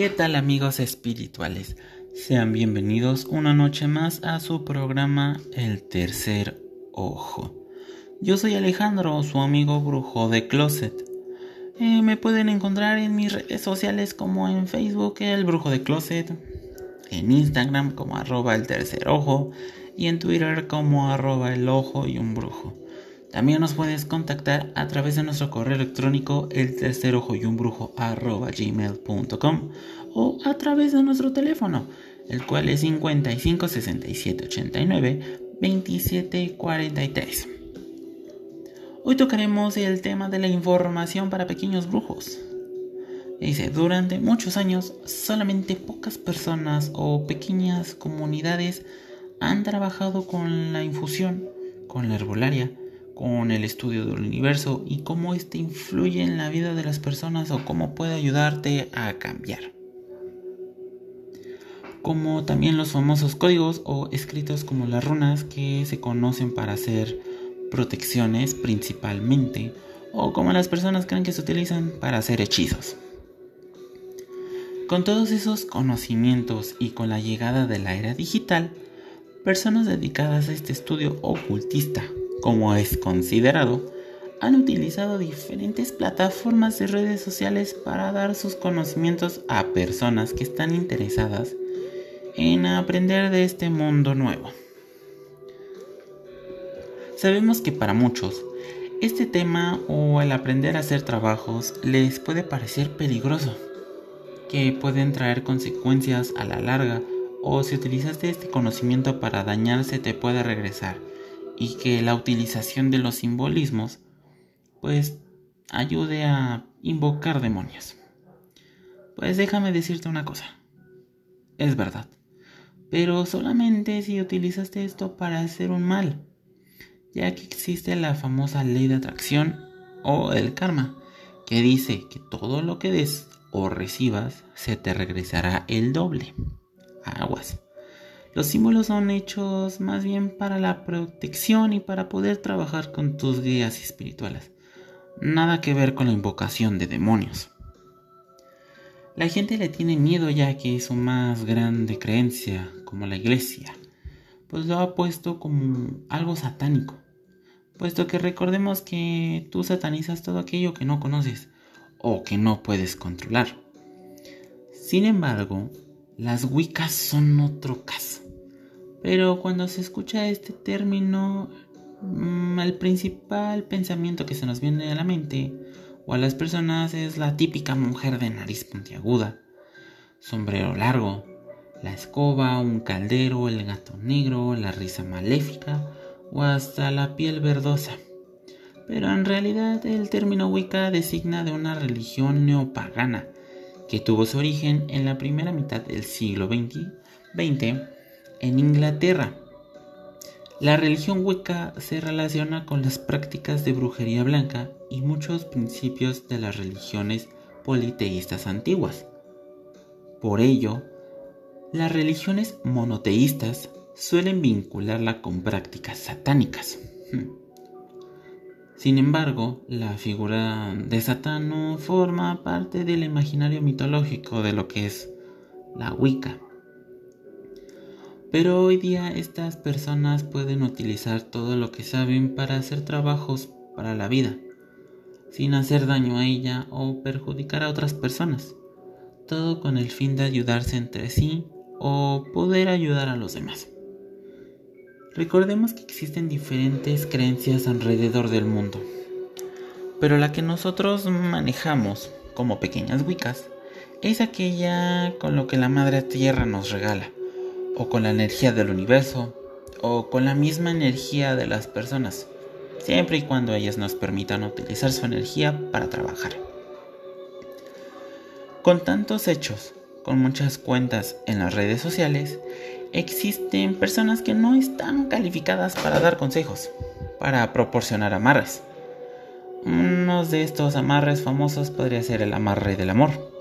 ¿Qué tal amigos espirituales? Sean bienvenidos una noche más a su programa El Tercer Ojo. Yo soy Alejandro, su amigo brujo de Closet. Eh, me pueden encontrar en mis redes sociales como en Facebook El Brujo de Closet, en Instagram como arroba el tercer ojo y en Twitter como arroba el ojo y un brujo. También nos puedes contactar a través de nuestro correo electrónico el tercer ojo y un brujo gmail.com o a través de nuestro teléfono, el cual es 55 67 89 27 43. Hoy tocaremos el tema de la información para pequeños brujos. Dice, durante muchos años solamente pocas personas o pequeñas comunidades han trabajado con la infusión, con la herbolaria, con el estudio del universo y cómo éste influye en la vida de las personas o cómo puede ayudarte a cambiar. Como también los famosos códigos o escritos como las runas que se conocen para hacer protecciones principalmente o como las personas creen que se utilizan para hacer hechizos. Con todos esos conocimientos y con la llegada de la era digital, personas dedicadas a este estudio ocultista como es considerado, han utilizado diferentes plataformas de redes sociales para dar sus conocimientos a personas que están interesadas en aprender de este mundo nuevo. Sabemos que para muchos, este tema o el aprender a hacer trabajos les puede parecer peligroso, que pueden traer consecuencias a la larga o si utilizaste este conocimiento para dañarse te puede regresar y que la utilización de los simbolismos pues ayude a invocar demonios. Pues déjame decirte una cosa. Es verdad. Pero solamente si utilizaste esto para hacer un mal, ya que existe la famosa ley de atracción o el karma, que dice que todo lo que des o recibas se te regresará el doble. Aguas. Los símbolos son hechos más bien para la protección y para poder trabajar con tus guías espirituales. Nada que ver con la invocación de demonios. La gente le tiene miedo ya que es su más grande creencia, como la iglesia, pues lo ha puesto como algo satánico, puesto que recordemos que tú satanizas todo aquello que no conoces o que no puedes controlar. Sin embargo, las Wiccas son otro caso. Pero cuando se escucha este término, mm, el principal pensamiento que se nos viene a la mente o a las personas es la típica mujer de nariz puntiaguda, sombrero largo, la escoba, un caldero, el gato negro, la risa maléfica o hasta la piel verdosa. Pero en realidad el término Wicca designa de una religión neopagana que tuvo su origen en la primera mitad del siglo XX en Inglaterra. La religión Wicca se relaciona con las prácticas de brujería blanca y muchos principios de las religiones politeístas antiguas. Por ello, las religiones monoteístas suelen vincularla con prácticas satánicas. Hmm. Sin embargo, la figura de Satán no forma parte del imaginario mitológico de lo que es la Wicca. Pero hoy día estas personas pueden utilizar todo lo que saben para hacer trabajos para la vida, sin hacer daño a ella o perjudicar a otras personas, todo con el fin de ayudarse entre sí o poder ayudar a los demás. Recordemos que existen diferentes creencias alrededor del mundo, pero la que nosotros manejamos como pequeñas wicas es aquella con lo que la Madre Tierra nos regala o con la energía del universo, o con la misma energía de las personas, siempre y cuando ellas nos permitan utilizar su energía para trabajar. Con tantos hechos, con muchas cuentas en las redes sociales, existen personas que no están calificadas para dar consejos, para proporcionar amarres. Uno de estos amarres famosos podría ser el amarre del amor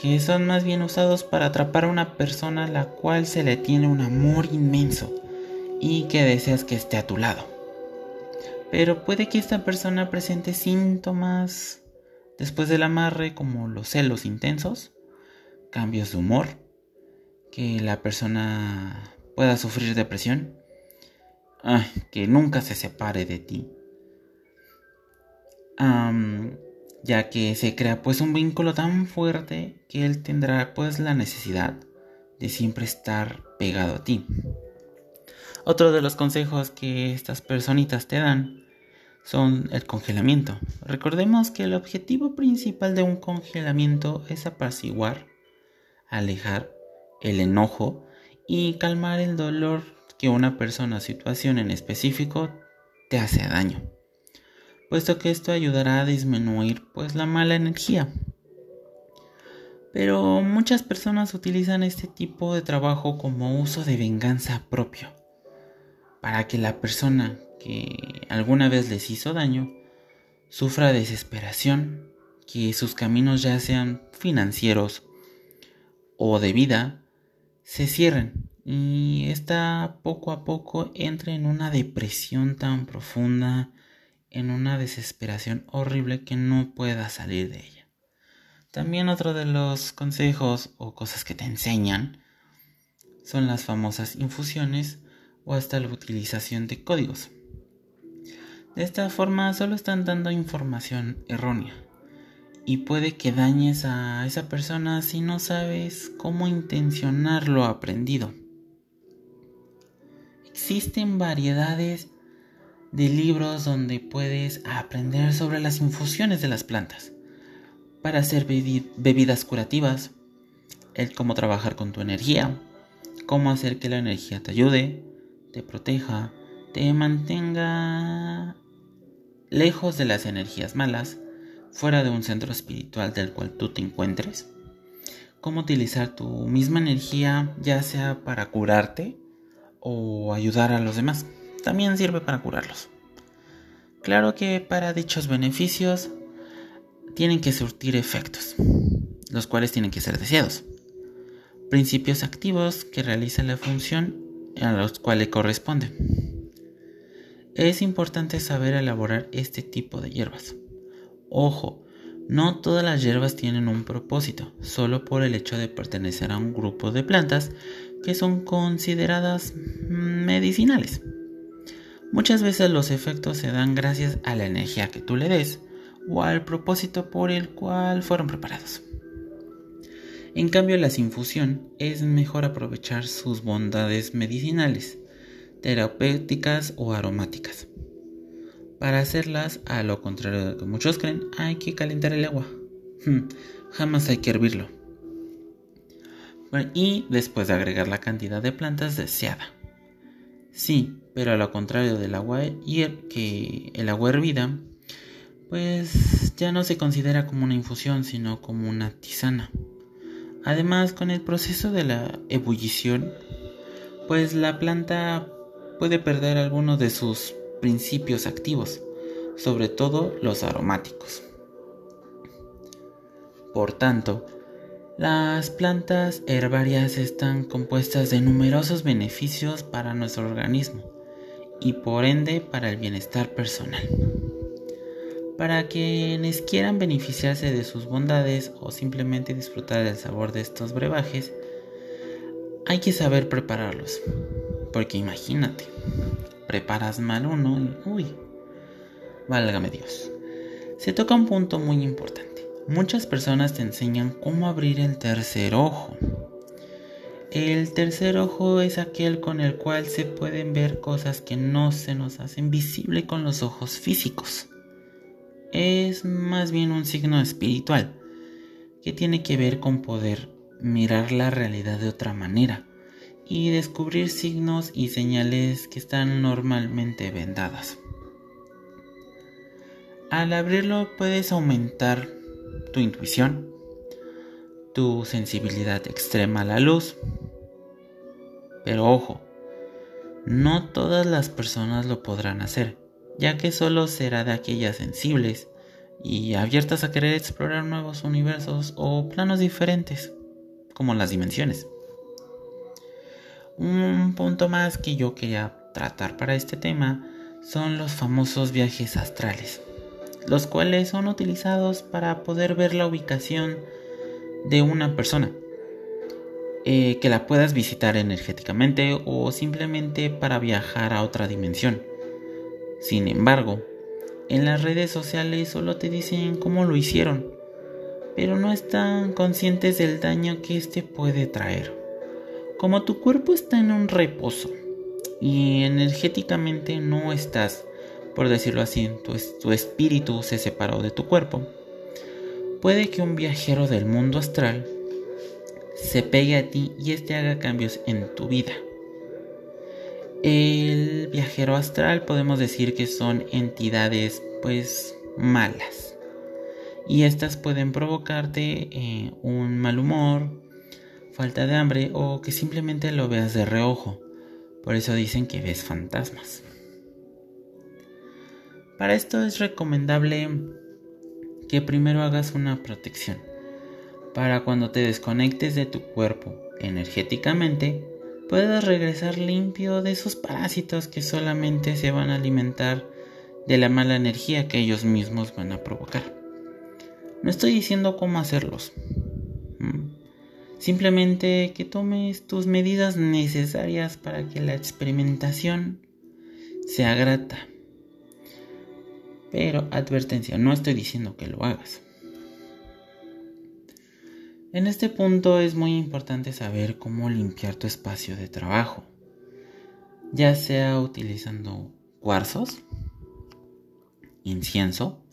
que son más bien usados para atrapar a una persona a la cual se le tiene un amor inmenso y que deseas que esté a tu lado. Pero puede que esta persona presente síntomas después del amarre como los celos intensos, cambios de humor, que la persona pueda sufrir depresión, que nunca se separe de ti. Ya que se crea pues un vínculo tan fuerte que él tendrá pues la necesidad de siempre estar pegado a ti. Otro de los consejos que estas personitas te dan son el congelamiento. Recordemos que el objetivo principal de un congelamiento es apaciguar, alejar el enojo y calmar el dolor que una persona o situación en específico te hace daño, puesto que esto ayudará a disminuir pues la mala energía. Pero muchas personas utilizan este tipo de trabajo como uso de venganza propio, para que la persona que alguna vez les hizo daño sufra desesperación, que sus caminos ya sean financieros o de vida se cierren y esta poco a poco entra en una depresión tan profunda, en una desesperación horrible que no pueda salir de ella. También otro de los consejos o cosas que te enseñan son las famosas infusiones o hasta la utilización de códigos. De esta forma solo están dando información errónea y puede que dañes a esa persona si no sabes cómo intencionar lo aprendido. Existen variedades de libros donde puedes aprender sobre las infusiones de las plantas para hacer bebidas curativas, el cómo trabajar con tu energía, cómo hacer que la energía te ayude, te proteja, te mantenga lejos de las energías malas, fuera de un centro espiritual del cual tú te encuentres, cómo utilizar tu misma energía ya sea para curarte o ayudar a los demás. También sirve para curarlos. Claro que para dichos beneficios tienen que surtir efectos, los cuales tienen que ser deseados. Principios activos que realizan la función a los cuales corresponde. Es importante saber elaborar este tipo de hierbas. Ojo, no todas las hierbas tienen un propósito, solo por el hecho de pertenecer a un grupo de plantas que son consideradas medicinales. Muchas veces los efectos se dan gracias a la energía que tú le des o al propósito por el cual fueron preparados. En cambio, la infusión es mejor aprovechar sus bondades medicinales, terapéuticas o aromáticas. Para hacerlas, a lo contrario de lo que muchos creen, hay que calentar el agua. Hmm, jamás hay que hervirlo y después de agregar la cantidad de plantas deseada. Sí, pero a lo contrario del agua que el agua hervida, pues ya no se considera como una infusión, sino como una tisana. Además, con el proceso de la ebullición, pues la planta puede perder algunos de sus principios activos, sobre todo los aromáticos. Por tanto, las plantas herbarias están compuestas de numerosos beneficios para nuestro organismo y por ende para el bienestar personal. Para quienes quieran beneficiarse de sus bondades o simplemente disfrutar del sabor de estos brebajes, hay que saber prepararlos. Porque imagínate, preparas mal uno y uy, válgame Dios. Se toca un punto muy importante Muchas personas te enseñan cómo abrir el tercer ojo. El tercer ojo es aquel con el cual se pueden ver cosas que no se nos hacen visible con los ojos físicos. Es más bien un signo espiritual que tiene que ver con poder mirar la realidad de otra manera y descubrir signos y señales que están normalmente vendadas. Al abrirlo puedes aumentar tu intuición, tu sensibilidad extrema a la luz. Pero ojo, no todas las personas lo podrán hacer, ya que solo será de aquellas sensibles y abiertas a querer explorar nuevos universos o planos diferentes, como las dimensiones. Un punto más que yo quería tratar para este tema son los famosos viajes astrales los cuales son utilizados para poder ver la ubicación de una persona eh, que la puedas visitar energéticamente o simplemente para viajar a otra dimensión. Sin embargo, en las redes sociales solo te dicen cómo lo hicieron, pero no están conscientes del daño que este puede traer. Como tu cuerpo está en un reposo y energéticamente no estás, por decirlo así, tu, tu espíritu se separó de tu cuerpo, puede que un viajero del mundo astral se pegue a ti y este haga cambios en tu vida. El viajero astral podemos decir que son entidades pues malas y estas pueden provocarte eh, un mal humor, falta de hambre o que simplemente lo veas de reojo. Por eso dicen que ves fantasmas. Para esto es recomendable que primero hagas una protección para cuando te desconectes de tu cuerpo energéticamente, puedas regresar limpio de esos parásitos que solamente se van a alimentar de la mala energía que ellos mismos van a provocar. No estoy diciendo cómo hacerlos. Simplemente que tomes tus medidas necesarias para que la experimentación sea grata. Pero advertencia, no estoy diciendo que lo hagas. En este punto es muy importante saber cómo limpiar tu espacio de trabajo, ya sea utilizando cuarzos, incienso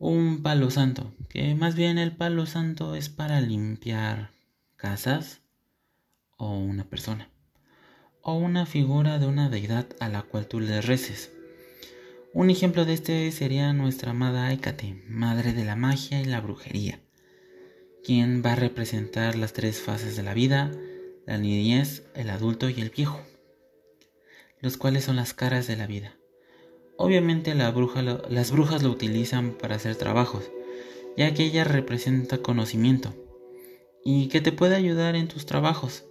un palo santo, que más bien el palo santo es para limpiar casas o una persona, o una figura de una deidad a la cual tú le reces. Un ejemplo de este sería nuestra amada Hécate, madre de la magia y la brujería quien va a representar las tres fases de la vida, la niñez, el adulto y el viejo, los cuales son las caras de la vida. Obviamente las brujas lo utilizan para hacer trabajos, ya que ella representa conocimiento y que te puede ayudar en tus trabajos.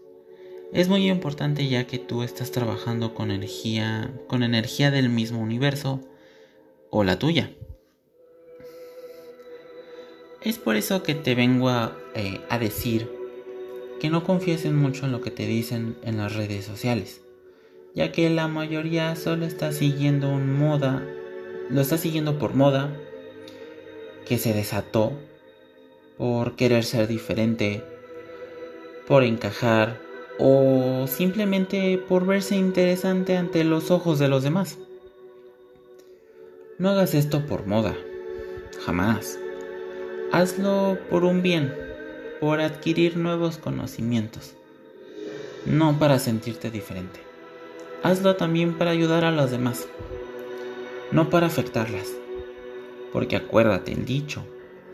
Es muy importante ya que tú estás trabajando con energía, con energía del mismo universo o la tuya. Es por eso que te vengo eh, a, decir que no confiesen mucho en lo que te dicen en las redes sociales, ya que la mayoría solo está siguiendo un moda, lo está siguiendo por moda, que se desató, por querer ser diferente, por encajar o simplemente por verse interesante ante los ojos de los demás. No hagas esto por moda, jamás. Hazlo por un bien, por adquirir nuevos conocimientos, no para sentirte diferente. Hazlo también para ayudar a los demás, no para afectarlas. Porque acuérdate el dicho,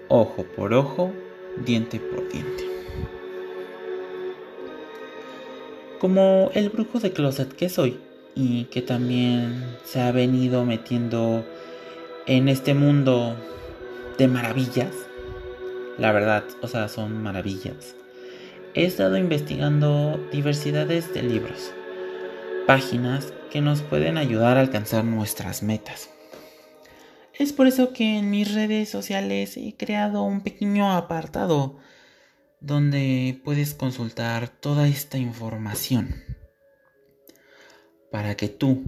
ojo por ojo, diente por diente. Como el brujo de closet que soy y que también se ha venido metiendo en este mundo de maravillas, la verdad, o sea, son maravillas. He estado investigando diversidades de libros, páginas que nos pueden ayudar a alcanzar nuestras metas. Es por eso que en mis redes sociales he creado un pequeño apartado donde puedes consultar toda esta información para que tú,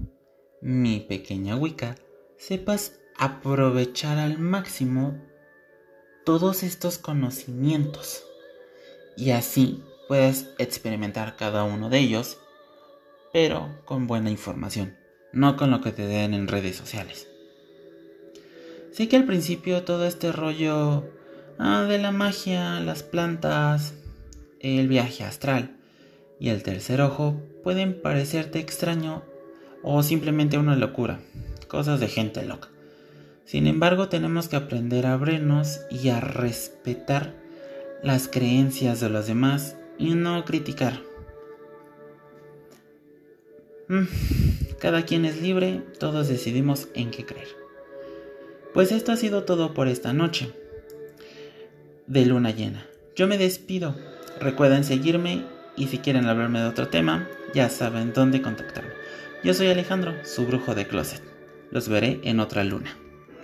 mi pequeña Wicca, sepas aprovechar al máximo todos estos conocimientos y así puedes experimentar cada uno de ellos, pero con buena información, no con lo que te den en redes sociales. Sé que al principio todo este rollo ah, de la magia, las plantas, el viaje astral y el tercer ojo pueden parecerte extraño o simplemente una locura, cosas de gente loca. Sin embargo, tenemos que aprender a abrirnos y a respetar las creencias de los demás y no criticar. Mm, cada quien es libre, todos decidimos en qué creer. Pues esto ha sido todo por esta noche de luna llena. Yo me despido. Recuerden seguirme y si quieren hablarme de otro tema, ya saben dónde contactarme. Yo soy Alejandro, su brujo de closet. Los veré en otra luna.